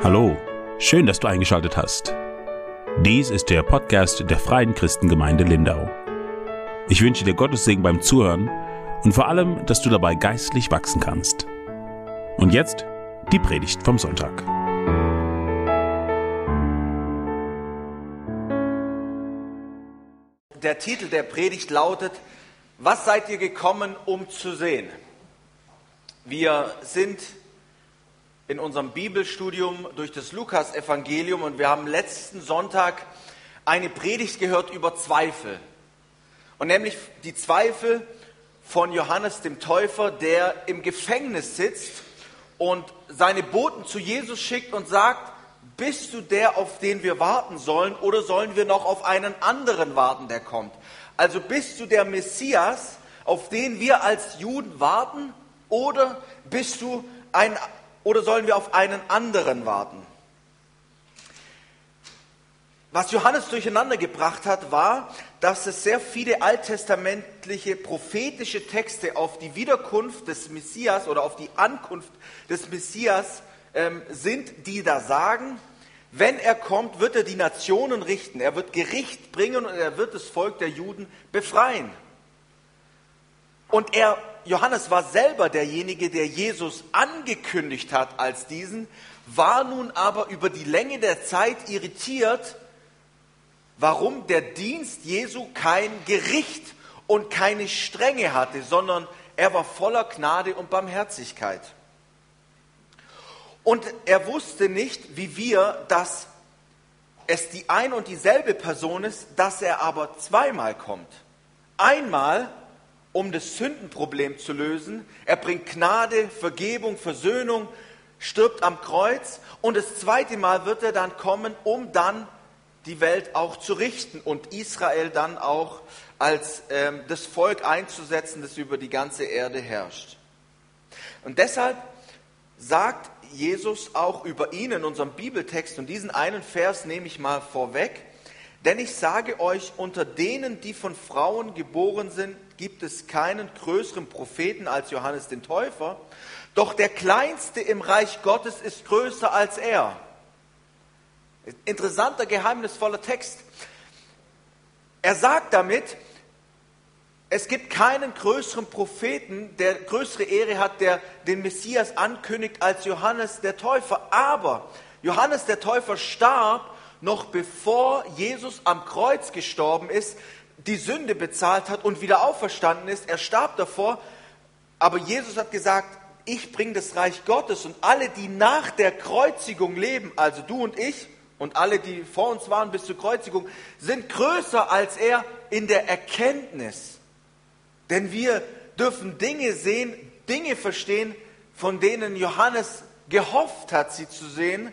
Hallo, schön, dass du eingeschaltet hast. Dies ist der Podcast der Freien Christengemeinde Lindau. Ich wünsche dir Gottes Segen beim Zuhören und vor allem, dass du dabei geistlich wachsen kannst. Und jetzt die Predigt vom Sonntag. Der Titel der Predigt lautet, was seid ihr gekommen, um zu sehen? Wir sind in unserem Bibelstudium durch das Lukas-Evangelium und wir haben letzten Sonntag eine Predigt gehört über Zweifel. Und nämlich die Zweifel von Johannes dem Täufer, der im Gefängnis sitzt und seine Boten zu Jesus schickt und sagt, bist du der, auf den wir warten sollen, oder sollen wir noch auf einen anderen warten, der kommt? Also bist du der Messias, auf den wir als Juden warten, oder bist du ein oder sollen wir auf einen anderen warten? Was Johannes durcheinander gebracht hat, war, dass es sehr viele alttestamentliche prophetische Texte auf die Wiederkunft des Messias oder auf die Ankunft des Messias ähm, sind, die da sagen, wenn er kommt, wird er die Nationen richten, er wird Gericht bringen und er wird das Volk der Juden befreien. Und er Johannes war selber derjenige, der Jesus angekündigt hat als diesen, war nun aber über die Länge der Zeit irritiert, warum der Dienst Jesu kein Gericht und keine Strenge hatte, sondern er war voller Gnade und Barmherzigkeit. Und er wusste nicht, wie wir, dass es die ein und dieselbe Person ist, dass er aber zweimal kommt. Einmal um das Sündenproblem zu lösen. Er bringt Gnade, Vergebung, Versöhnung, stirbt am Kreuz und das zweite Mal wird er dann kommen, um dann die Welt auch zu richten und Israel dann auch als ähm, das Volk einzusetzen, das über die ganze Erde herrscht. Und deshalb sagt Jesus auch über ihn in unserem Bibeltext, und diesen einen Vers nehme ich mal vorweg, denn ich sage euch, unter denen, die von Frauen geboren sind, gibt es keinen größeren Propheten als Johannes den Täufer, doch der Kleinste im Reich Gottes ist größer als er. Interessanter, geheimnisvoller Text. Er sagt damit, es gibt keinen größeren Propheten, der größere Ehre hat, der den Messias ankündigt als Johannes der Täufer. Aber Johannes der Täufer starb noch bevor Jesus am Kreuz gestorben ist, die Sünde bezahlt hat und wieder auferstanden ist. Er starb davor, aber Jesus hat gesagt, ich bringe das Reich Gottes und alle, die nach der Kreuzigung leben, also du und ich und alle, die vor uns waren bis zur Kreuzigung, sind größer als er in der Erkenntnis. Denn wir dürfen Dinge sehen, Dinge verstehen, von denen Johannes gehofft hat, sie zu sehen,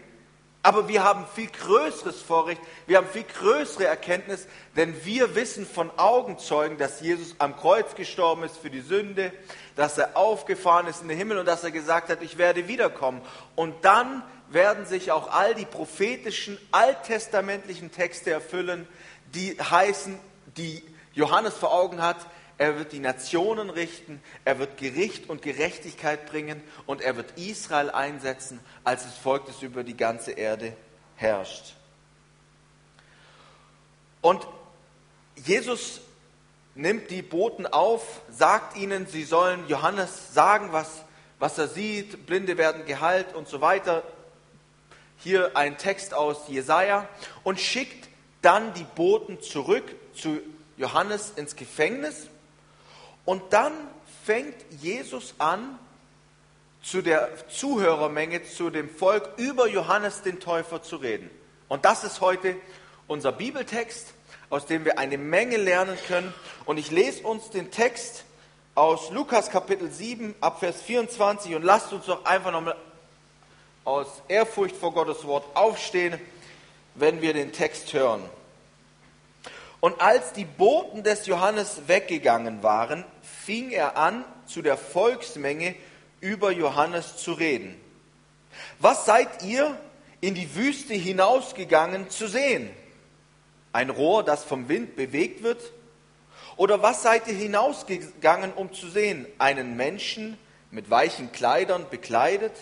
aber wir haben viel größeres Vorrecht, wir haben viel größere Erkenntnis, denn wir wissen von Augenzeugen, dass Jesus am Kreuz gestorben ist für die Sünde, dass er aufgefahren ist in den Himmel und dass er gesagt hat, ich werde wiederkommen. Und dann werden sich auch all die prophetischen, alttestamentlichen Texte erfüllen, die heißen, die Johannes vor Augen hat, er wird die Nationen richten, er wird Gericht und Gerechtigkeit bringen und er wird Israel einsetzen als das Volk, das über die ganze Erde herrscht. Und Jesus nimmt die Boten auf, sagt ihnen, sie sollen Johannes sagen, was, was er sieht, Blinde werden geheilt und so weiter. Hier ein Text aus Jesaja und schickt dann die Boten zurück zu Johannes ins Gefängnis und dann fängt Jesus an, zu der Zuhörermenge, zu dem Volk über Johannes den Täufer zu reden. Und das ist heute unser Bibeltext, aus dem wir eine Menge lernen können. Und ich lese uns den Text aus Lukas Kapitel 7 ab Vers 24 und lasst uns doch einfach nochmal aus Ehrfurcht vor Gottes Wort aufstehen, wenn wir den Text hören. Und als die Boten des Johannes weggegangen waren, fing er an, zu der Volksmenge über Johannes zu reden. Was seid ihr in die Wüste hinausgegangen zu sehen? Ein Rohr, das vom Wind bewegt wird? Oder was seid ihr hinausgegangen, um zu sehen? Einen Menschen mit weichen Kleidern bekleidet?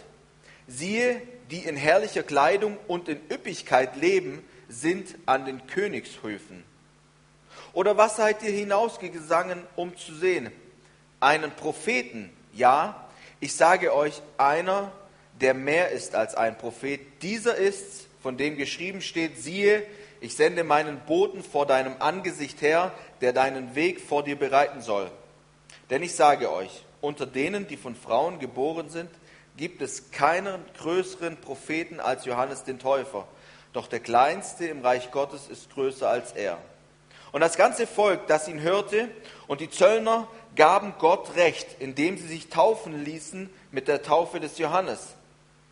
Siehe, die in herrlicher Kleidung und in Üppigkeit leben, sind an den Königshöfen. Oder was seid ihr hinausgegangen, um zu sehen? Einen Propheten? Ja, ich sage euch, einer, der mehr ist als ein Prophet. Dieser ist, von dem geschrieben steht, siehe, ich sende meinen Boten vor deinem Angesicht her, der deinen Weg vor dir bereiten soll. Denn ich sage euch, unter denen, die von Frauen geboren sind, gibt es keinen größeren Propheten als Johannes den Täufer. Doch der Kleinste im Reich Gottes ist größer als er. Und das ganze Volk, das ihn hörte, und die Zöllner gaben Gott Recht, indem sie sich taufen ließen mit der Taufe des Johannes.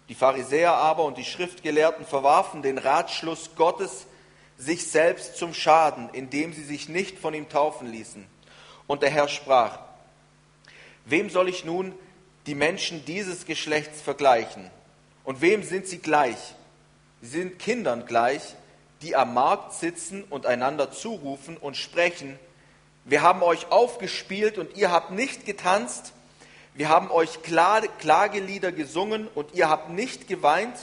Die Pharisäer aber und die Schriftgelehrten verwarfen den Ratschluss Gottes sich selbst zum Schaden, indem sie sich nicht von ihm taufen ließen. Und der Herr sprach, wem soll ich nun die Menschen dieses Geschlechts vergleichen? Und wem sind sie gleich? Sie sind Kindern gleich, die am Markt sitzen und einander zurufen und sprechen, wir haben euch aufgespielt und ihr habt nicht getanzt, wir haben euch Klagelieder gesungen und ihr habt nicht geweint,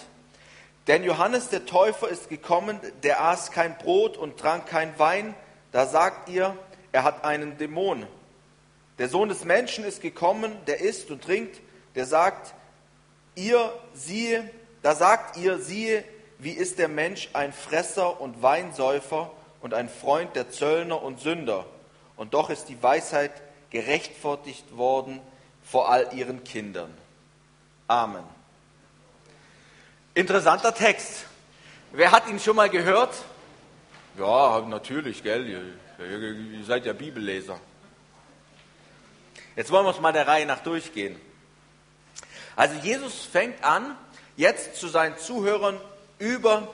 denn Johannes der Täufer ist gekommen, der aß kein Brot und trank kein Wein. Da sagt ihr, er hat einen Dämon. Der Sohn des Menschen ist gekommen, der isst und trinkt, der sagt, ihr siehe, da sagt ihr, siehe, wie ist der Mensch ein Fresser und Weinsäufer und ein Freund der Zöllner und Sünder. Und doch ist die Weisheit gerechtfertigt worden vor all ihren Kindern. Amen. Interessanter Text. Wer hat ihn schon mal gehört? Ja, natürlich, gell? Ihr, ihr seid ja Bibelleser. Jetzt wollen wir uns mal der Reihe nach durchgehen. Also Jesus fängt an, jetzt zu seinen Zuhörern über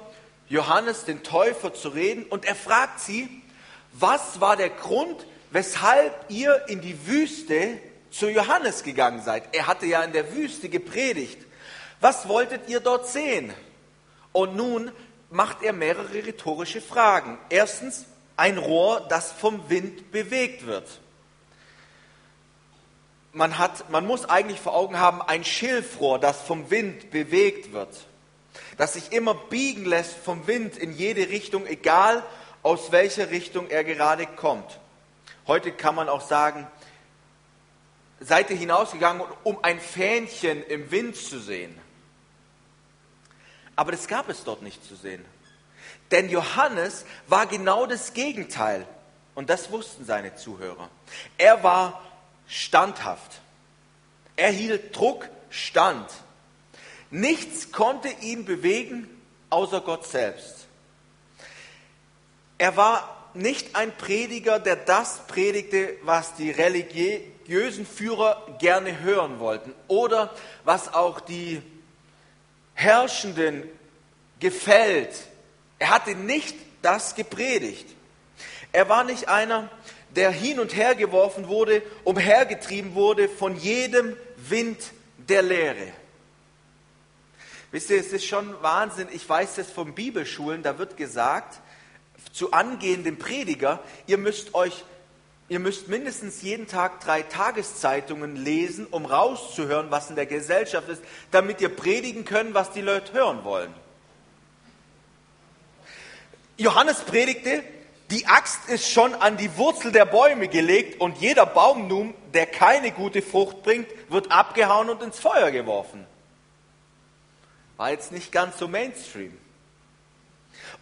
Johannes den Täufer zu reden und er fragt sie, was war der Grund, weshalb ihr in die Wüste zu Johannes gegangen seid? Er hatte ja in der Wüste gepredigt. Was wolltet ihr dort sehen? Und nun macht er mehrere rhetorische Fragen. Erstens, ein Rohr, das vom Wind bewegt wird. Man, hat, man muss eigentlich vor Augen haben, ein Schilfrohr, das vom Wind bewegt wird, das sich immer biegen lässt vom Wind in jede Richtung, egal aus welcher Richtung er gerade kommt. Heute kann man auch sagen, seid ihr hinausgegangen, um ein Fähnchen im Wind zu sehen. Aber das gab es dort nicht zu sehen. Denn Johannes war genau das Gegenteil. Und das wussten seine Zuhörer. Er war standhaft. Er hielt Druck stand. Nichts konnte ihn bewegen, außer Gott selbst. Er war nicht ein Prediger, der das predigte, was die religiösen Führer gerne hören wollten oder was auch die Herrschenden gefällt. Er hatte nicht das gepredigt. Er war nicht einer, der hin und her geworfen wurde, umhergetrieben wurde von jedem Wind der Lehre. Wisst ihr, es ist schon Wahnsinn. Ich weiß das von Bibelschulen, da wird gesagt, zu angehenden Prediger, ihr müsst euch Ihr müsst mindestens jeden Tag drei Tageszeitungen lesen, um rauszuhören, was in der Gesellschaft ist, damit ihr predigen könnt, was die Leute hören wollen. Johannes predigte, die Axt ist schon an die Wurzel der Bäume gelegt und jeder Baum nun, der keine gute Frucht bringt, wird abgehauen und ins Feuer geworfen. War jetzt nicht ganz so Mainstream.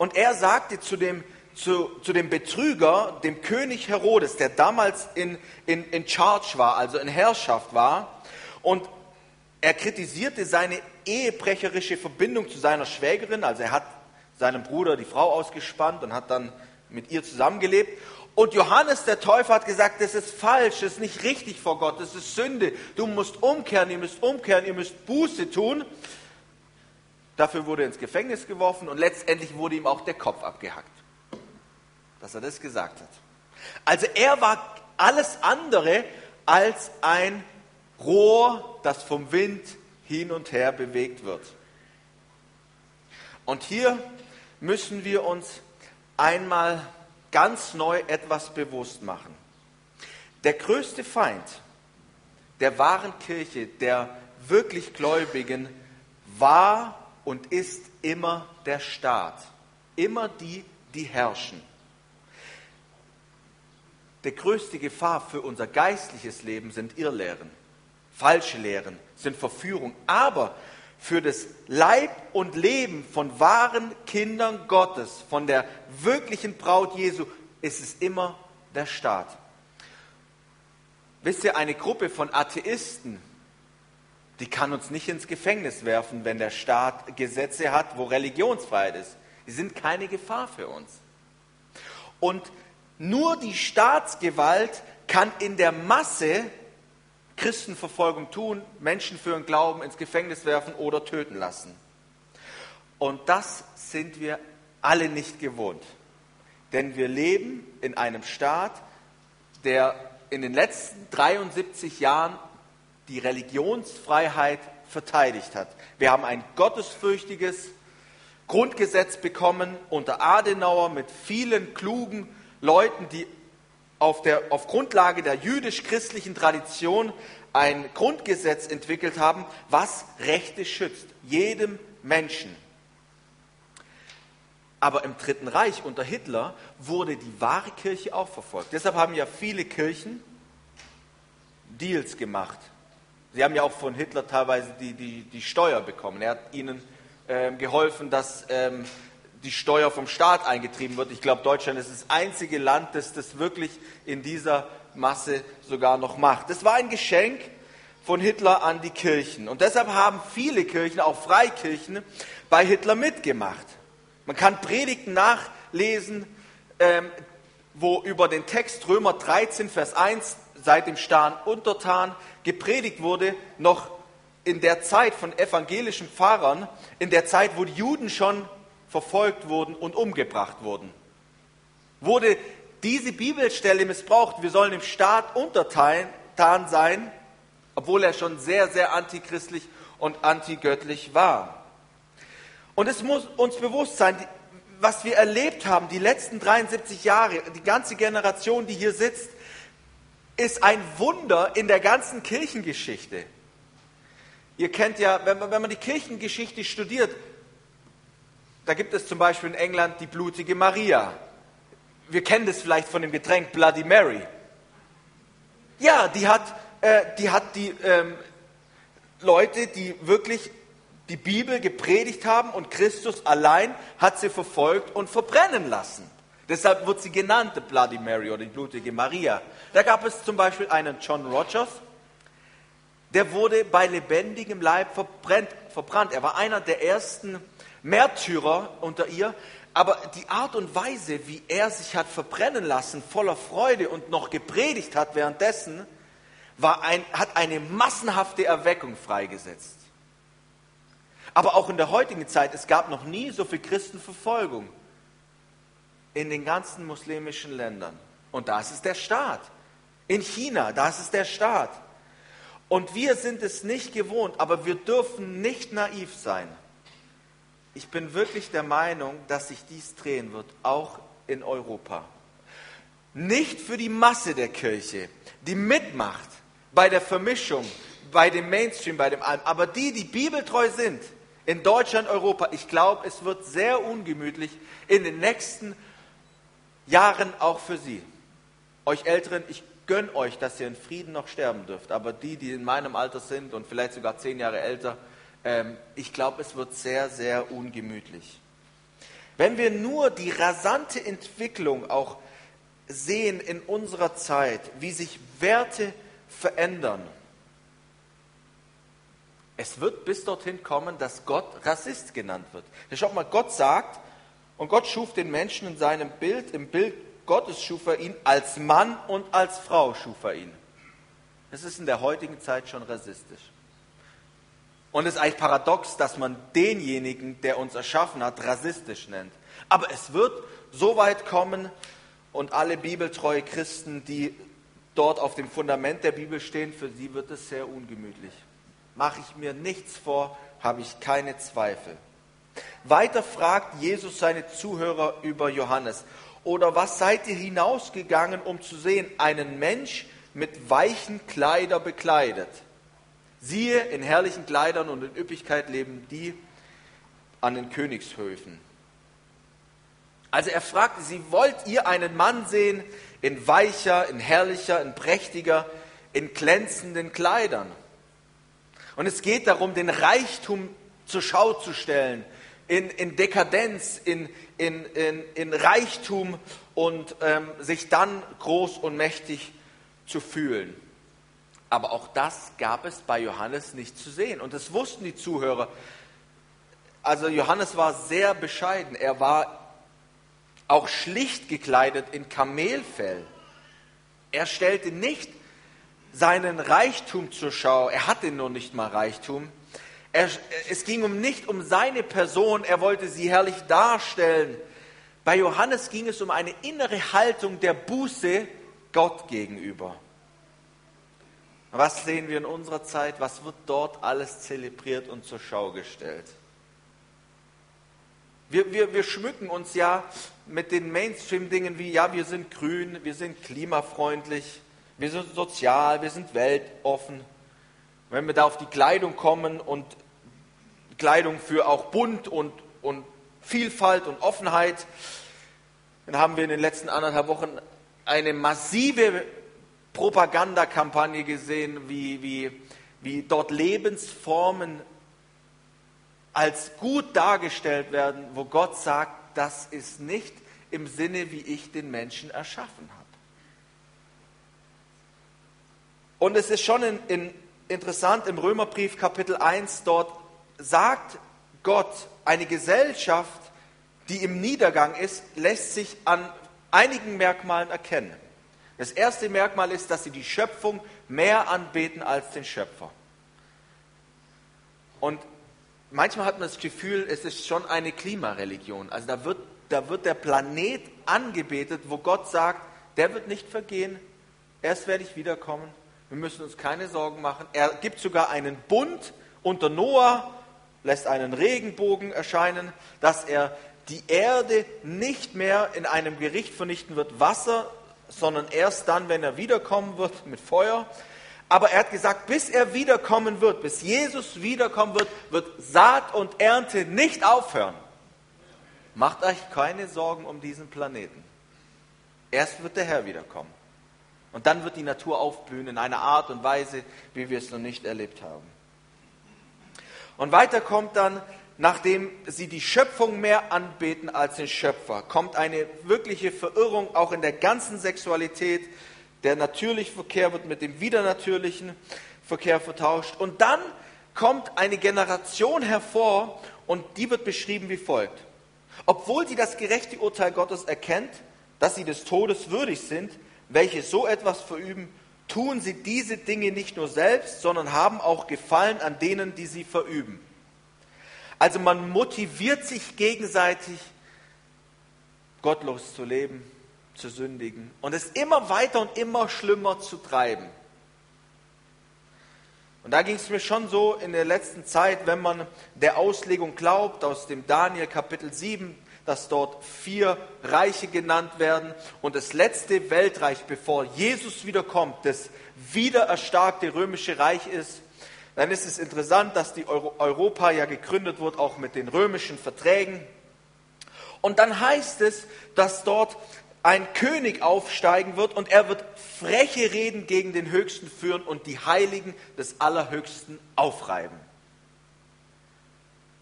Und er sagte zu dem zu, zu dem Betrüger, dem König Herodes, der damals in, in, in Charge war, also in Herrschaft war. Und er kritisierte seine ehebrecherische Verbindung zu seiner Schwägerin. Also er hat seinem Bruder die Frau ausgespannt und hat dann mit ihr zusammengelebt. Und Johannes der Täufer hat gesagt, das ist falsch, das ist nicht richtig vor Gott, das ist Sünde. Du musst umkehren, ihr müsst umkehren, ihr müsst Buße tun. Dafür wurde er ins Gefängnis geworfen und letztendlich wurde ihm auch der Kopf abgehackt dass er das gesagt hat. Also er war alles andere als ein Rohr, das vom Wind hin und her bewegt wird. Und hier müssen wir uns einmal ganz neu etwas bewusst machen. Der größte Feind der wahren Kirche, der wirklich Gläubigen, war und ist immer der Staat. Immer die, die herrschen. Die größte Gefahr für unser geistliches Leben sind Irrlehren, falsche Lehren, sind Verführung. Aber für das Leib und Leben von wahren Kindern Gottes, von der wirklichen Braut Jesu, ist es immer der Staat. Wisst ihr, eine Gruppe von Atheisten, die kann uns nicht ins Gefängnis werfen, wenn der Staat Gesetze hat, wo Religionsfreiheit ist. Die sind keine Gefahr für uns. Und nur die Staatsgewalt kann in der Masse Christenverfolgung tun, Menschen für ihren Glauben ins Gefängnis werfen oder töten lassen. Und das sind wir alle nicht gewohnt. Denn wir leben in einem Staat, der in den letzten 73 Jahren die Religionsfreiheit verteidigt hat. Wir haben ein gottesfürchtiges Grundgesetz bekommen unter Adenauer mit vielen klugen Leuten, die auf, der, auf Grundlage der jüdisch-christlichen Tradition ein Grundgesetz entwickelt haben, was Rechte schützt, jedem Menschen. Aber im Dritten Reich unter Hitler wurde die wahre Kirche auch verfolgt. Deshalb haben ja viele Kirchen Deals gemacht Sie haben ja auch von Hitler teilweise die, die, die Steuer bekommen. Er hat ihnen ähm, geholfen, dass ähm, die Steuer vom Staat eingetrieben wird. Ich glaube, Deutschland ist das einzige Land, das das wirklich in dieser Masse sogar noch macht. Das war ein Geschenk von Hitler an die Kirchen. Und deshalb haben viele Kirchen, auch Freikirchen, bei Hitler mitgemacht. Man kann Predigten nachlesen, ähm, wo über den Text Römer 13, Vers 1 seit dem Stern untertan gepredigt wurde, noch in der Zeit von evangelischen Pfarrern, in der Zeit, wo die Juden schon verfolgt wurden und umgebracht wurden. Wurde diese Bibelstelle missbraucht, wir sollen im Staat untertan sein, obwohl er schon sehr, sehr antichristlich und antigöttlich war. Und es muss uns bewusst sein, was wir erlebt haben, die letzten 73 Jahre, die ganze Generation, die hier sitzt, ist ein Wunder in der ganzen Kirchengeschichte. Ihr kennt ja, wenn man, wenn man die Kirchengeschichte studiert, da gibt es zum Beispiel in England die blutige Maria. Wir kennen das vielleicht von dem Getränk Bloody Mary. Ja, die hat, äh, die, hat die ähm, Leute, die wirklich die Bibel gepredigt haben und Christus allein hat sie verfolgt und verbrennen lassen. Deshalb wird sie genannt, Bloody Mary oder die blutige Maria. Da gab es zum Beispiel einen John Rogers, der wurde bei lebendigem Leib verbrennt, verbrannt. Er war einer der ersten Märtyrer unter ihr. Aber die Art und Weise, wie er sich hat verbrennen lassen, voller Freude und noch gepredigt hat währenddessen, war ein, hat eine massenhafte Erweckung freigesetzt. Aber auch in der heutigen Zeit, es gab noch nie so viel Christenverfolgung in den ganzen muslimischen Ländern. Und das ist der Staat. In China, das ist der Staat. Und wir sind es nicht gewohnt, aber wir dürfen nicht naiv sein. Ich bin wirklich der Meinung, dass sich dies drehen wird, auch in Europa. Nicht für die Masse der Kirche, die mitmacht bei der Vermischung, bei dem Mainstream, bei dem allem, aber die, die bibeltreu sind, in Deutschland, Europa, ich glaube, es wird sehr ungemütlich in den nächsten Jahren auch für sie. Euch Älteren, ich gönne euch, dass ihr in Frieden noch sterben dürft. Aber die, die in meinem Alter sind und vielleicht sogar zehn Jahre älter, ähm, ich glaube, es wird sehr, sehr ungemütlich. Wenn wir nur die rasante Entwicklung auch sehen in unserer Zeit, wie sich Werte verändern, es wird bis dorthin kommen, dass Gott Rassist genannt wird. Schaut mal, Gott sagt, und Gott schuf den Menschen in seinem Bild, im Bild Gottes schuf er ihn, als Mann und als Frau schuf er ihn. Das ist in der heutigen Zeit schon rassistisch. Und es ist eigentlich paradox, dass man denjenigen, der uns erschaffen hat, rassistisch nennt. Aber es wird so weit kommen und alle bibeltreue Christen, die dort auf dem Fundament der Bibel stehen, für sie wird es sehr ungemütlich. Mache ich mir nichts vor, habe ich keine Zweifel. Weiter fragt Jesus seine Zuhörer über Johannes. Oder was seid ihr hinausgegangen, um zu sehen, einen Mensch mit weichen Kleider bekleidet? Siehe, in herrlichen Kleidern und in Üppigkeit leben die an den Königshöfen. Also er fragte sie, wollt ihr einen Mann sehen in weicher, in herrlicher, in prächtiger, in glänzenden Kleidern? Und es geht darum, den Reichtum zur Schau zu stellen, in, in Dekadenz, in, in, in, in Reichtum und ähm, sich dann groß und mächtig zu fühlen. Aber auch das gab es bei Johannes nicht zu sehen. Und das wussten die Zuhörer. Also Johannes war sehr bescheiden. Er war auch schlicht gekleidet in Kamelfell. Er stellte nicht seinen Reichtum zur Schau. Er hatte nur nicht mal Reichtum. Er, es ging um nicht um seine Person. Er wollte sie herrlich darstellen. Bei Johannes ging es um eine innere Haltung der Buße Gott gegenüber. Was sehen wir in unserer Zeit? Was wird dort alles zelebriert und zur Schau gestellt? Wir, wir, wir schmücken uns ja mit den Mainstream-Dingen wie, ja, wir sind grün, wir sind klimafreundlich, wir sind sozial, wir sind weltoffen. Wenn wir da auf die Kleidung kommen und Kleidung für auch bunt und, und Vielfalt und Offenheit, dann haben wir in den letzten anderthalb Wochen eine massive Propagandakampagne gesehen, wie, wie, wie dort Lebensformen als gut dargestellt werden, wo Gott sagt, das ist nicht im Sinne, wie ich den Menschen erschaffen habe. Und es ist schon in, in, interessant, im Römerbrief Kapitel 1, dort sagt Gott, eine Gesellschaft, die im Niedergang ist, lässt sich an einigen Merkmalen erkennen. Das erste Merkmal ist, dass sie die Schöpfung mehr anbeten als den Schöpfer. Und manchmal hat man das Gefühl, es ist schon eine Klimareligion. Also da wird, da wird der Planet angebetet, wo Gott sagt, der wird nicht vergehen, erst werde ich wiederkommen. Wir müssen uns keine Sorgen machen. Er gibt sogar einen Bund unter Noah, lässt einen Regenbogen erscheinen, dass er die Erde nicht mehr in einem Gericht vernichten wird, Wasser, sondern erst dann, wenn er wiederkommen wird mit Feuer. Aber er hat gesagt, bis er wiederkommen wird, bis Jesus wiederkommen wird, wird Saat und Ernte nicht aufhören. Macht euch keine Sorgen um diesen Planeten. Erst wird der Herr wiederkommen. Und dann wird die Natur aufblühen in einer Art und Weise, wie wir es noch nicht erlebt haben. Und weiter kommt dann, nachdem sie die Schöpfung mehr anbeten als den Schöpfer, kommt eine wirkliche Verirrung auch in der ganzen Sexualität, der natürliche Verkehr wird mit dem widernatürlichen Verkehr vertauscht. Und dann kommt eine Generation hervor und die wird beschrieben wie folgt. Obwohl sie das gerechte Urteil Gottes erkennt, dass sie des Todes würdig sind, welche so etwas verüben, tun sie diese Dinge nicht nur selbst, sondern haben auch Gefallen an denen, die sie verüben. Also man motiviert sich gegenseitig, gottlos zu leben, zu sündigen und es immer weiter und immer schlimmer zu treiben. Und da ging es mir schon so in der letzten Zeit, wenn man der Auslegung glaubt aus dem Daniel Kapitel 7, dass dort vier Reiche genannt werden und das letzte Weltreich, bevor Jesus wiederkommt, das wiedererstarkte römische Reich ist, dann ist es interessant, dass die Europa ja gegründet wird, auch mit den römischen Verträgen. Und dann heißt es, dass dort ein König aufsteigen wird und er wird freche Reden gegen den Höchsten führen und die Heiligen des Allerhöchsten aufreiben.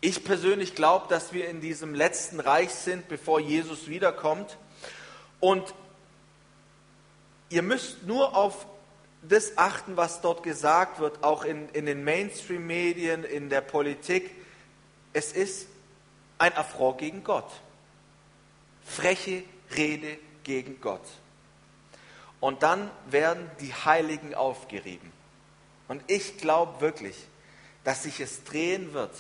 Ich persönlich glaube, dass wir in diesem letzten Reich sind, bevor Jesus wiederkommt. Und ihr müsst nur auf das achten, was dort gesagt wird, auch in, in den Mainstream-Medien, in der Politik. Es ist ein Affront gegen Gott. Freche Rede gegen Gott. Und dann werden die Heiligen aufgerieben. Und ich glaube wirklich, dass sich es drehen wird.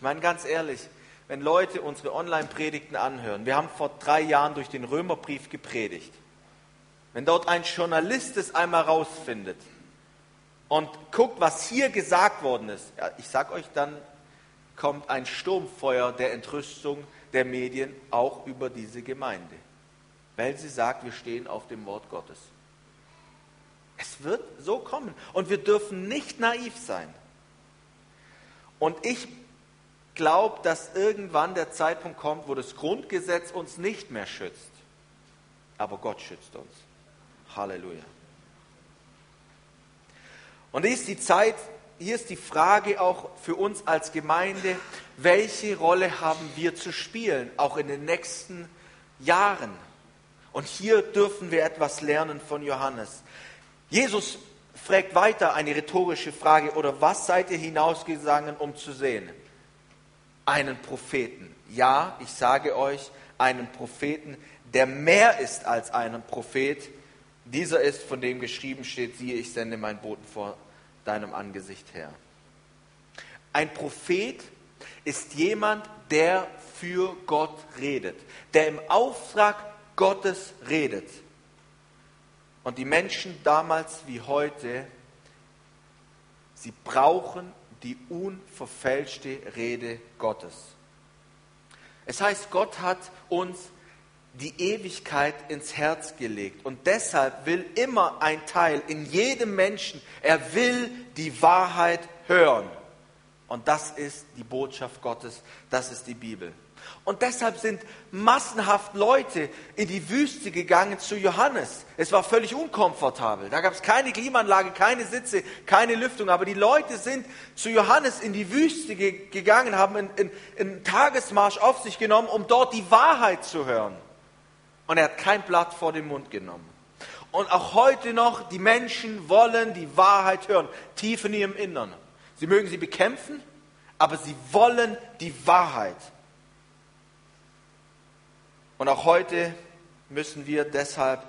Ich meine ganz ehrlich, wenn Leute unsere Online-Predigten anhören, wir haben vor drei Jahren durch den Römerbrief gepredigt, wenn dort ein Journalist es einmal rausfindet und guckt, was hier gesagt worden ist, ja, ich sage euch, dann kommt ein Sturmfeuer der Entrüstung der Medien auch über diese Gemeinde weil sie sagt, wir stehen auf dem Wort Gottes. Es wird so kommen. Und wir dürfen nicht naiv sein. Und ich glaube, dass irgendwann der Zeitpunkt kommt, wo das Grundgesetz uns nicht mehr schützt. Aber Gott schützt uns. Halleluja. Und hier ist die Zeit, hier ist die Frage auch für uns als Gemeinde, welche Rolle haben wir zu spielen, auch in den nächsten Jahren? Und hier dürfen wir etwas lernen von Johannes. Jesus fragt weiter eine rhetorische Frage, oder was seid ihr hinausgegangen, um zu sehen? Einen Propheten. Ja, ich sage euch, einen Propheten, der mehr ist als ein Prophet. Dieser ist, von dem geschrieben steht, siehe, ich sende meinen Boten vor deinem Angesicht her. Ein Prophet ist jemand, der für Gott redet, der im Auftrag Gottes redet. Und die Menschen damals wie heute, sie brauchen die unverfälschte Rede Gottes. Es heißt, Gott hat uns die Ewigkeit ins Herz gelegt. Und deshalb will immer ein Teil in jedem Menschen, er will die Wahrheit hören. Und das ist die Botschaft Gottes, das ist die Bibel. Und deshalb sind massenhaft Leute in die Wüste gegangen zu Johannes. Es war völlig unkomfortabel. Da gab es keine Klimaanlage, keine Sitze, keine Lüftung. Aber die Leute sind zu Johannes in die Wüste gegangen, haben einen, Tagesmarsch auf sich genommen, um dort die Wahrheit zu hören. Und er hat kein Blatt vor den Mund genommen. Und auch heute noch, die Menschen wollen die Wahrheit hören, tief in ihrem Innern. Sie mögen sie bekämpfen, aber sie wollen die Wahrheit. Und auch heute müssen wir deshalb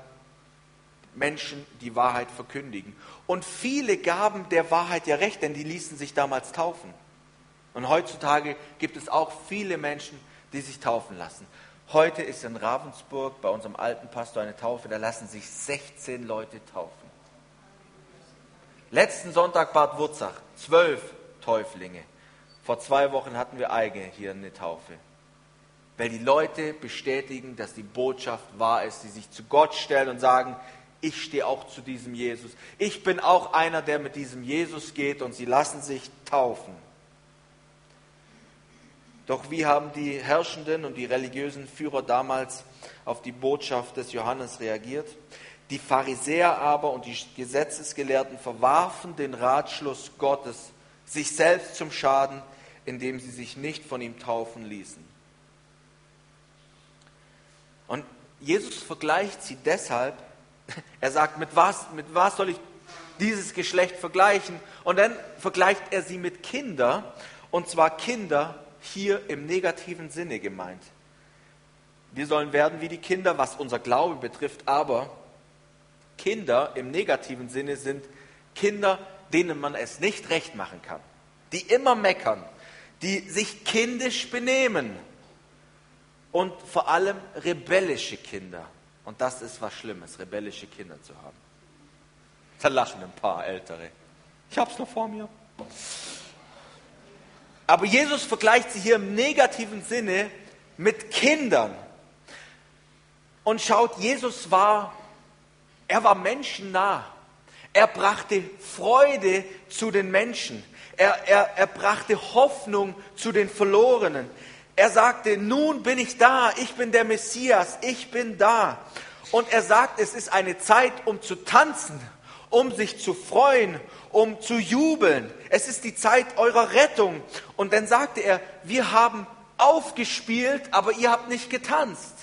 Menschen die Wahrheit verkündigen. Und viele gaben der Wahrheit ja recht, denn die ließen sich damals taufen. Und heutzutage gibt es auch viele Menschen, die sich taufen lassen. Heute ist in Ravensburg bei unserem alten Pastor eine Taufe, da lassen sich 16 Leute taufen. Letzten Sonntag Bad Wurzach, zwölf Täuflinge. Vor zwei Wochen hatten wir eigene hier eine Taufe weil die Leute bestätigen, dass die Botschaft wahr ist, die sich zu Gott stellen und sagen, ich stehe auch zu diesem Jesus. Ich bin auch einer, der mit diesem Jesus geht und sie lassen sich taufen. Doch wie haben die Herrschenden und die religiösen Führer damals auf die Botschaft des Johannes reagiert? Die Pharisäer aber und die Gesetzesgelehrten verwarfen den Ratschluss Gottes, sich selbst zum Schaden, indem sie sich nicht von ihm taufen ließen. Und Jesus vergleicht sie deshalb, er sagt, mit was, mit was soll ich dieses Geschlecht vergleichen? Und dann vergleicht er sie mit Kindern, und zwar Kinder hier im negativen Sinne gemeint. Wir sollen werden wie die Kinder, was unser Glaube betrifft, aber Kinder im negativen Sinne sind Kinder, denen man es nicht recht machen kann, die immer meckern, die sich kindisch benehmen, und vor allem rebellische Kinder. Und das ist was Schlimmes, rebellische Kinder zu haben. Da lachen ein paar Ältere. Ich hab's noch vor mir. Aber Jesus vergleicht sie hier im negativen Sinne mit Kindern. Und schaut, Jesus war, er war menschennah. Er brachte Freude zu den Menschen. Er, er, er brachte Hoffnung zu den Verlorenen. Er sagte, nun bin ich da, ich bin der Messias, ich bin da. Und er sagt, es ist eine Zeit, um zu tanzen, um sich zu freuen, um zu jubeln. Es ist die Zeit eurer Rettung. Und dann sagte er, wir haben aufgespielt, aber ihr habt nicht getanzt.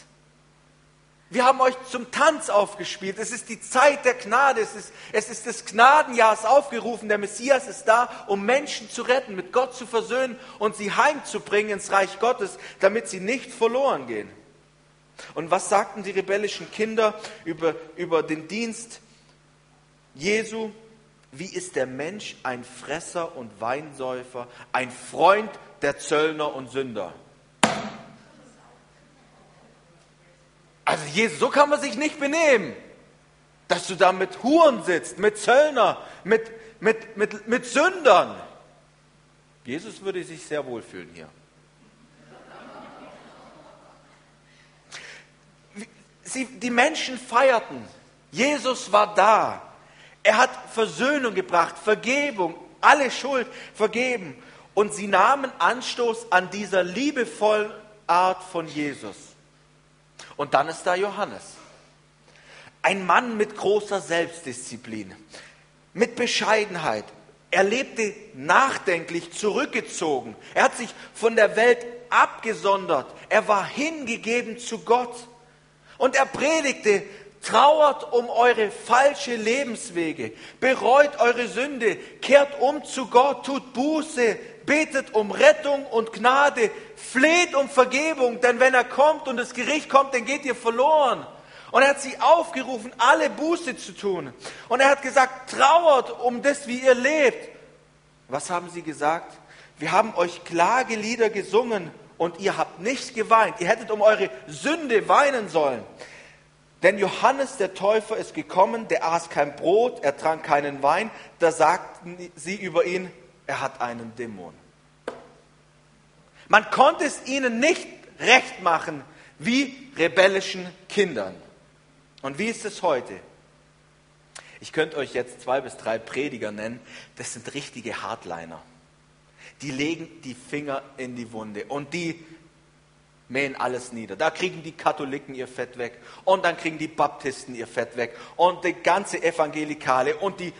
Wir haben euch zum Tanz aufgespielt. Es ist die Zeit der Gnade. Es ist, es ist des Gnadenjahrs aufgerufen. Der Messias ist da, um Menschen zu retten, mit Gott zu versöhnen und sie heimzubringen ins Reich Gottes, damit sie nicht verloren gehen. Und was sagten die rebellischen Kinder über, über den Dienst Jesu? Wie ist der Mensch ein Fresser und Weinsäufer, ein Freund der Zöllner und Sünder? Also Jesus, so kann man sich nicht benehmen, dass du da mit Huren sitzt, mit Zöllner, mit, mit, mit, mit Sündern. Jesus würde sich sehr wohlfühlen hier. Sie, die Menschen feierten. Jesus war da. Er hat Versöhnung gebracht, Vergebung, alle Schuld vergeben. Und sie nahmen Anstoß an dieser liebevollen Art von Jesus. Und dann ist da Johannes. Ein Mann mit großer Selbstdisziplin, mit Bescheidenheit. Er lebte nachdenklich, zurückgezogen. Er hat sich von der Welt abgesondert. Er war hingegeben zu Gott. Und er predigte, trauert um eure falsche Lebenswege, bereut eure Sünde, kehrt um zu Gott, tut Buße, betet um Rettung und Gnade, fleht um Vergebung, denn wenn er kommt und das Gericht kommt, dann geht ihr verloren. Und er hat sie aufgerufen, alle Buße zu tun. Und er hat gesagt, trauert um das, wie ihr lebt. Was haben sie gesagt? Wir haben euch Klagelieder gesungen und ihr habt nicht geweint. Ihr hättet um eure Sünde weinen sollen. Denn Johannes der Täufer ist gekommen, der aß kein Brot, er trank keinen Wein. Da sagten sie über ihn, er hat einen Dämon. Man konnte es ihnen nicht recht machen wie rebellischen Kindern. Und wie ist es heute? Ich könnte euch jetzt zwei bis drei Prediger nennen, das sind richtige Hardliner. Die legen die Finger in die Wunde und die mähen alles nieder. Da kriegen die Katholiken ihr Fett weg und dann kriegen die Baptisten ihr Fett weg und die ganze Evangelikale und die,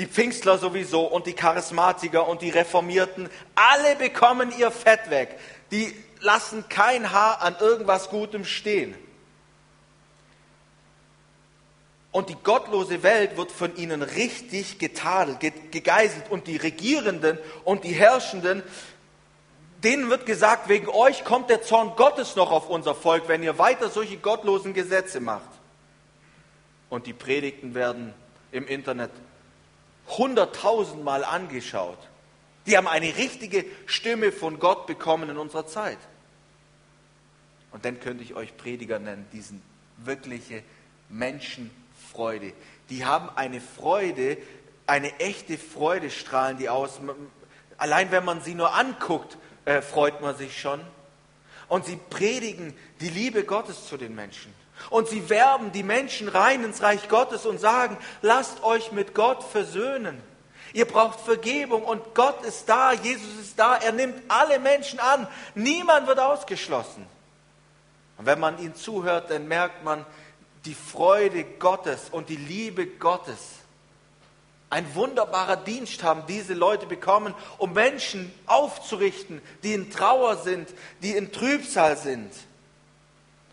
die Pfingstler sowieso und die Charismatiker und die Reformierten, alle bekommen ihr Fett weg. Die lassen kein Haar an irgendwas Gutem stehen. Und die gottlose Welt wird von ihnen richtig getadelt, gegeißelt. Und die Regierenden und die Herrschenden, denen wird gesagt, wegen euch kommt der Zorn Gottes noch auf unser Volk, wenn ihr weiter solche gottlosen Gesetze macht. Und die Predigten werden im Internet hunderttausendmal angeschaut. Die haben eine richtige Stimme von Gott bekommen in unserer Zeit. Und dann könnte ich euch Prediger nennen, diesen wirkliche Menschen Freude. Die haben eine Freude, eine echte Freude strahlen die aus. Allein wenn man sie nur anguckt, äh, freut man sich schon. Und sie predigen die Liebe Gottes zu den Menschen. Und sie werben die Menschen rein ins Reich Gottes und sagen, lasst euch mit Gott versöhnen. Ihr braucht Vergebung und Gott ist da, Jesus ist da, er nimmt alle Menschen an. Niemand wird ausgeschlossen. Und wenn man ihnen zuhört, dann merkt man, die Freude Gottes und die Liebe Gottes. Ein wunderbarer Dienst haben diese Leute bekommen, um Menschen aufzurichten, die in Trauer sind, die in Trübsal sind.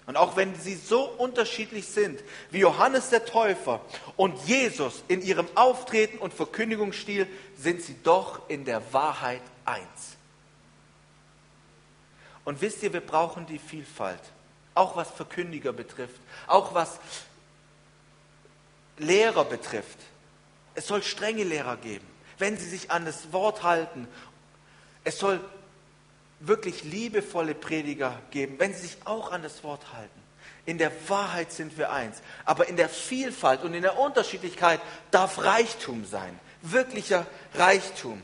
Und auch wenn sie so unterschiedlich sind wie Johannes der Täufer und Jesus in ihrem Auftreten und Verkündigungsstil, sind sie doch in der Wahrheit eins. Und wisst ihr, wir brauchen die Vielfalt auch was Verkündiger betrifft, auch was Lehrer betrifft. Es soll strenge Lehrer geben, wenn sie sich an das Wort halten. Es soll wirklich liebevolle Prediger geben, wenn sie sich auch an das Wort halten. In der Wahrheit sind wir eins. Aber in der Vielfalt und in der Unterschiedlichkeit darf Reichtum sein. Wirklicher Reichtum.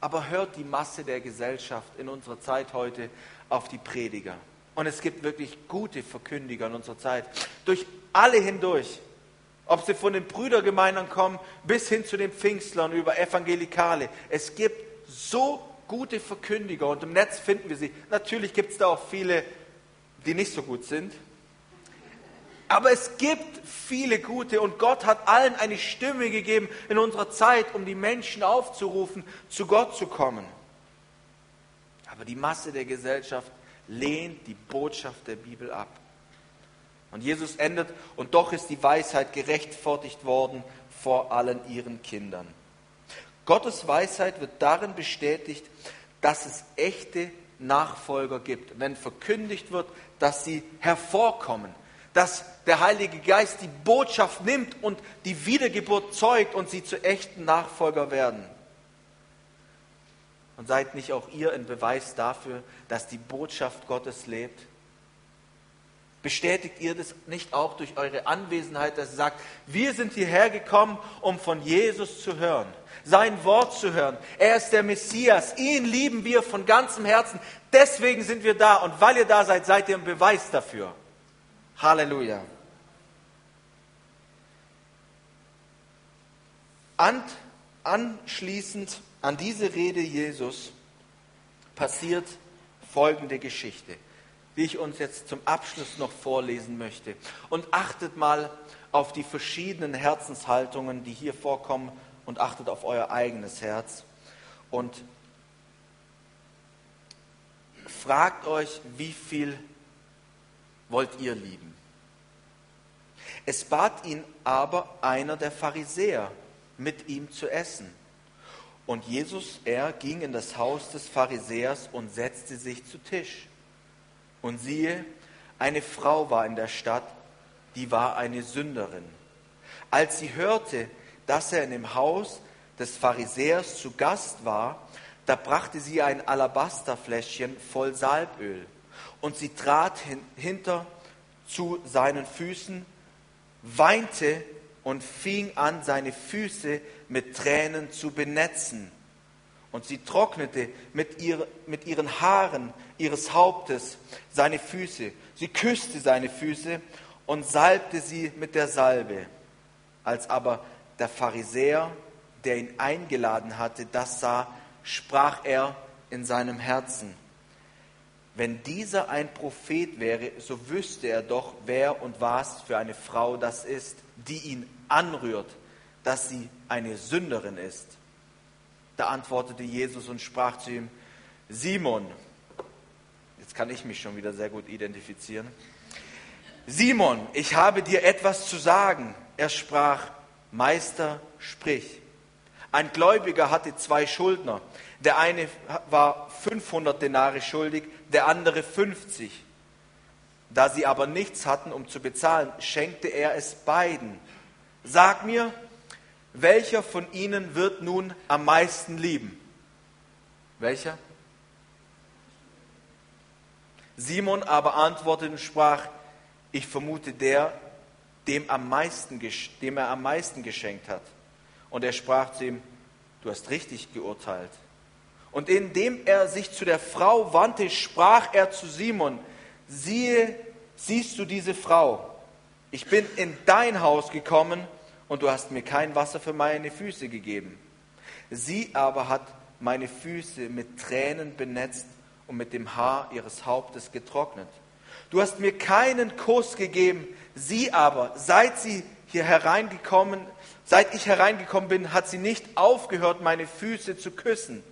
Aber hört die Masse der Gesellschaft in unserer Zeit heute auf die Prediger. Und es gibt wirklich gute Verkündiger in unserer Zeit. Durch alle hindurch. Ob sie von den Brüdergemeinern kommen, bis hin zu den Pfingstlern über Evangelikale. Es gibt so gute Verkündiger und im Netz finden wir sie. Natürlich gibt es da auch viele, die nicht so gut sind. Aber es gibt viele gute und Gott hat allen eine Stimme gegeben in unserer Zeit, um die Menschen aufzurufen, zu Gott zu kommen. Aber die Masse der Gesellschaft lehnt die Botschaft der Bibel ab. Und Jesus endet, und doch ist die Weisheit gerechtfertigt worden vor allen ihren Kindern. Gottes Weisheit wird darin bestätigt, dass es echte Nachfolger gibt. Wenn verkündigt wird, dass sie hervorkommen, dass der Heilige Geist die Botschaft nimmt und die Wiedergeburt zeugt und sie zu echten Nachfolger werden. Und seid nicht auch ihr ein Beweis dafür, dass die Botschaft Gottes lebt? Bestätigt ihr das nicht auch durch eure Anwesenheit, dass ihr sagt, wir sind hierher gekommen, um von Jesus zu hören, sein Wort zu hören. Er ist der Messias, ihn lieben wir von ganzem Herzen. Deswegen sind wir da und weil ihr da seid, seid ihr ein Beweis dafür. Halleluja. An, anschließend an diese Rede Jesus passiert folgende Geschichte, die ich uns jetzt zum Abschluss noch vorlesen möchte. Und achtet mal auf die verschiedenen Herzenshaltungen, die hier vorkommen, und achtet auf euer eigenes Herz. Und fragt euch, wie viel wollt ihr lieben? Es bat ihn aber einer der Pharisäer, mit ihm zu essen. Und Jesus, er ging in das Haus des Pharisäers und setzte sich zu Tisch. Und siehe, eine Frau war in der Stadt, die war eine Sünderin. Als sie hörte, dass er in dem Haus des Pharisäers zu Gast war, da brachte sie ein Alabasterfläschchen voll Salböl. Und sie trat hin, hinter zu seinen Füßen, weinte und fing an, seine Füße mit Tränen zu benetzen. Und sie trocknete mit, ihr, mit ihren Haaren ihres Hauptes seine Füße. Sie küsste seine Füße und salbte sie mit der Salbe. Als aber der Pharisäer, der ihn eingeladen hatte, das sah, sprach er in seinem Herzen, wenn dieser ein Prophet wäre, so wüsste er doch, wer und was für eine Frau das ist, die ihn anrührt, dass sie eine Sünderin ist. Da antwortete Jesus und sprach zu ihm, Simon, jetzt kann ich mich schon wieder sehr gut identifizieren, Simon, ich habe dir etwas zu sagen. Er sprach, Meister, sprich. Ein Gläubiger hatte zwei Schuldner. Der eine war 500 Denare schuldig, der andere 50. Da sie aber nichts hatten, um zu bezahlen, schenkte er es beiden. Sag mir, welcher von ihnen wird nun am meisten lieben? Welcher? Simon aber antwortete und sprach, ich vermute der, dem, am meisten, dem er am meisten geschenkt hat. Und er sprach zu ihm, du hast richtig geurteilt. Und indem er sich zu der Frau wandte, sprach er zu Simon, siehe, siehst du diese Frau? Ich bin in dein Haus gekommen und du hast mir kein Wasser für meine Füße gegeben. Sie aber hat meine Füße mit Tränen benetzt und mit dem Haar ihres Hauptes getrocknet. Du hast mir keinen Kuss gegeben, sie aber, seit sie hier hereingekommen, seit ich hereingekommen bin, hat sie nicht aufgehört, meine Füße zu küssen.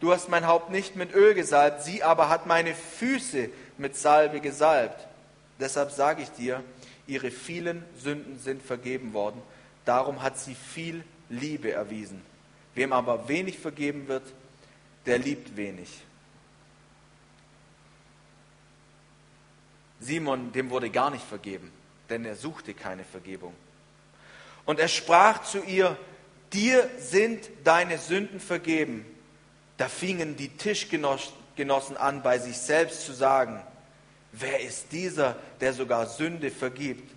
Du hast mein Haupt nicht mit Öl gesalbt, sie aber hat meine Füße mit Salbe gesalbt. Deshalb sage ich dir, ihre vielen Sünden sind vergeben worden. Darum hat sie viel Liebe erwiesen. Wem aber wenig vergeben wird, der liebt wenig. Simon, dem wurde gar nicht vergeben, denn er suchte keine Vergebung. Und er sprach zu ihr, dir sind deine Sünden vergeben. Da fingen die Tischgenossen an, bei sich selbst zu sagen, wer ist dieser, der sogar Sünde vergibt?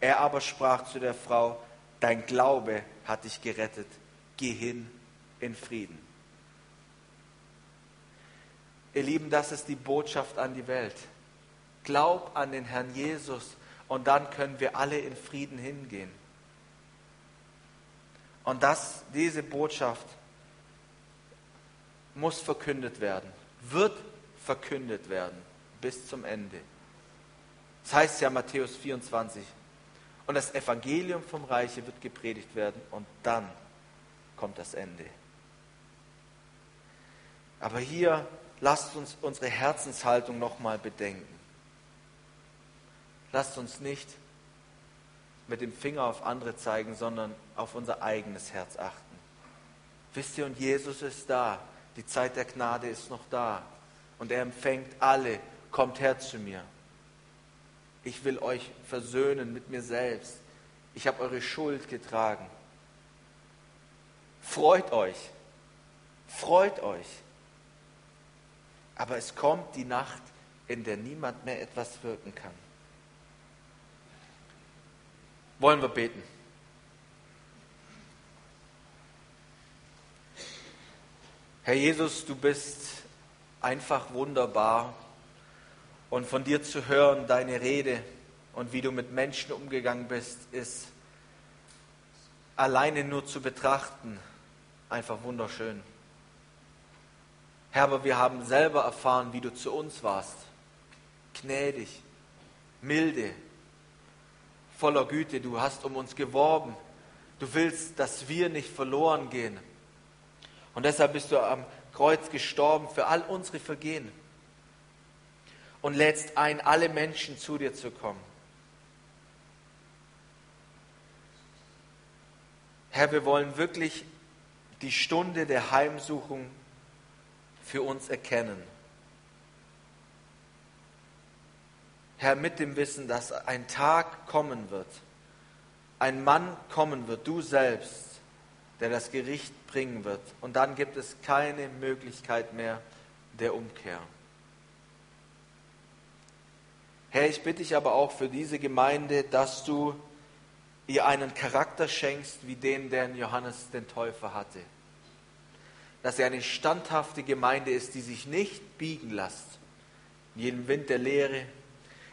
Er aber sprach zu der Frau, dein Glaube hat dich gerettet, geh hin in Frieden. Ihr Lieben, das ist die Botschaft an die Welt. Glaub an den Herrn Jesus und dann können wir alle in Frieden hingehen. Und das, diese Botschaft muss verkündet werden, wird verkündet werden bis zum Ende. Das heißt ja Matthäus 24. Und das Evangelium vom Reiche wird gepredigt werden und dann kommt das Ende. Aber hier lasst uns unsere Herzenshaltung nochmal bedenken. Lasst uns nicht mit dem Finger auf andere zeigen, sondern auf unser eigenes Herz achten. Wisst ihr, und Jesus ist da. Die Zeit der Gnade ist noch da. Und er empfängt alle. Kommt her zu mir. Ich will euch versöhnen mit mir selbst. Ich habe eure Schuld getragen. Freut euch. Freut euch. Aber es kommt die Nacht, in der niemand mehr etwas wirken kann. Wollen wir beten. Herr Jesus, du bist einfach wunderbar und von dir zu hören, deine Rede und wie du mit Menschen umgegangen bist, ist alleine nur zu betrachten, einfach wunderschön. Herr, aber wir haben selber erfahren, wie du zu uns warst. Gnädig, milde, voller Güte. Du hast um uns geworben. Du willst, dass wir nicht verloren gehen. Und deshalb bist du am Kreuz gestorben für all unsere Vergehen und lädst ein, alle Menschen zu dir zu kommen. Herr, wir wollen wirklich die Stunde der Heimsuchung für uns erkennen. Herr, mit dem Wissen, dass ein Tag kommen wird, ein Mann kommen wird, du selbst, der das Gericht bringen wird. Und dann gibt es keine Möglichkeit mehr der Umkehr. Herr, ich bitte dich aber auch für diese Gemeinde, dass du ihr einen Charakter schenkst, wie den, den Johannes den Täufer hatte. Dass sie eine standhafte Gemeinde ist, die sich nicht biegen lässt. In jedem Wind der Lehre,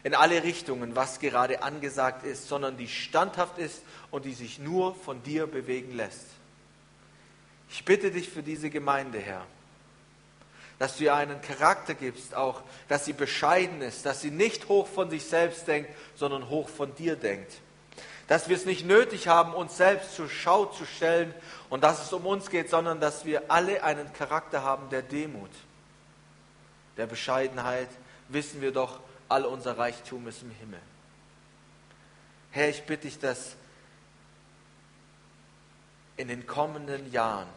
in alle Richtungen, was gerade angesagt ist, sondern die standhaft ist und die sich nur von dir bewegen lässt. Ich bitte dich für diese Gemeinde, Herr, dass du ihr einen Charakter gibst, auch, dass sie bescheiden ist, dass sie nicht hoch von sich selbst denkt, sondern hoch von dir denkt. Dass wir es nicht nötig haben, uns selbst zur Schau zu stellen und dass es um uns geht, sondern dass wir alle einen Charakter haben der Demut, der Bescheidenheit. Wissen wir doch, all unser Reichtum ist im Himmel. Herr, ich bitte dich, dass in den kommenden Jahren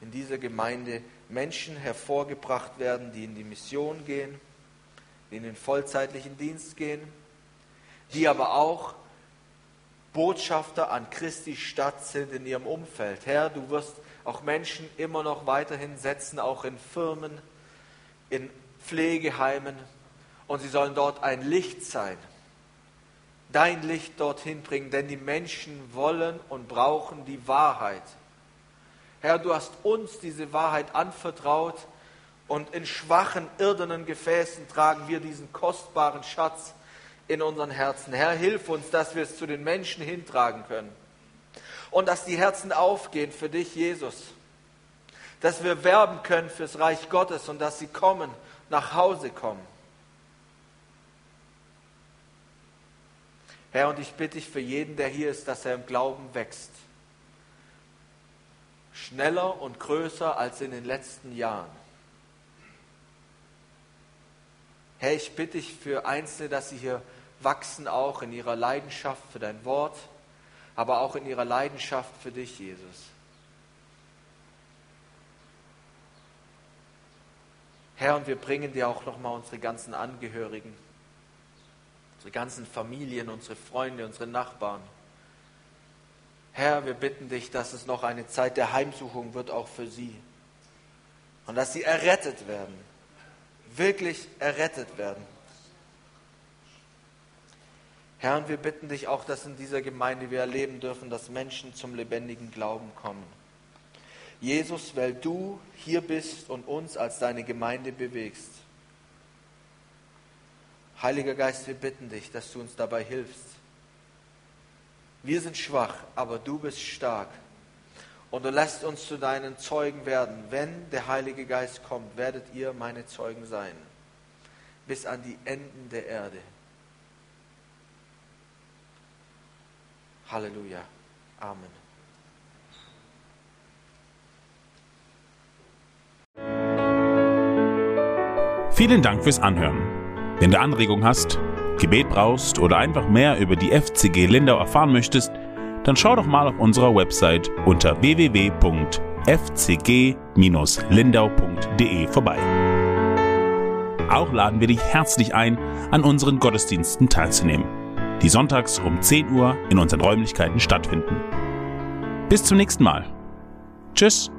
in dieser Gemeinde Menschen hervorgebracht werden, die in die Mission gehen, die in den vollzeitlichen Dienst gehen, die aber auch Botschafter an Christi Stadt sind in ihrem Umfeld. Herr, du wirst auch Menschen immer noch weiterhin setzen, auch in Firmen, in Pflegeheimen, und sie sollen dort ein Licht sein. Dein Licht dorthin bringen, denn die Menschen wollen und brauchen die Wahrheit. Herr, du hast uns diese Wahrheit anvertraut und in schwachen, irdenen Gefäßen tragen wir diesen kostbaren Schatz in unseren Herzen. Herr, hilf uns, dass wir es zu den Menschen hintragen können und dass die Herzen aufgehen für dich, Jesus. Dass wir werben können fürs Reich Gottes und dass sie kommen, nach Hause kommen. Herr, und ich bitte dich für jeden, der hier ist, dass er im Glauben wächst schneller und größer als in den letzten Jahren. Herr, ich bitte dich für Einzelne, dass sie hier wachsen, auch in ihrer Leidenschaft für dein Wort, aber auch in ihrer Leidenschaft für dich, Jesus. Herr, und wir bringen dir auch nochmal unsere ganzen Angehörigen, unsere ganzen Familien, unsere Freunde, unsere Nachbarn. Herr, wir bitten dich, dass es noch eine Zeit der Heimsuchung wird, auch für sie. Und dass sie errettet werden, wirklich errettet werden. Herr, und wir bitten dich auch, dass in dieser Gemeinde wir erleben dürfen, dass Menschen zum lebendigen Glauben kommen. Jesus, weil du hier bist und uns als deine Gemeinde bewegst. Heiliger Geist, wir bitten dich, dass du uns dabei hilfst wir sind schwach, aber du bist stark. Und du lässt uns zu deinen Zeugen werden. Wenn der Heilige Geist kommt, werdet ihr meine Zeugen sein. Bis an die Enden der Erde. Halleluja. Amen. Vielen Dank fürs Anhören. Wenn du Anregungen hast, Gebet brauchst oder einfach mehr über die FCG Lindau erfahren möchtest, dann schau doch mal auf unserer Website unter www.fcg-lindau.de vorbei. Auch laden wir dich herzlich ein, an unseren Gottesdiensten teilzunehmen, die sonntags um 10 Uhr in unseren Räumlichkeiten stattfinden. Bis zum nächsten Mal. Tschüss.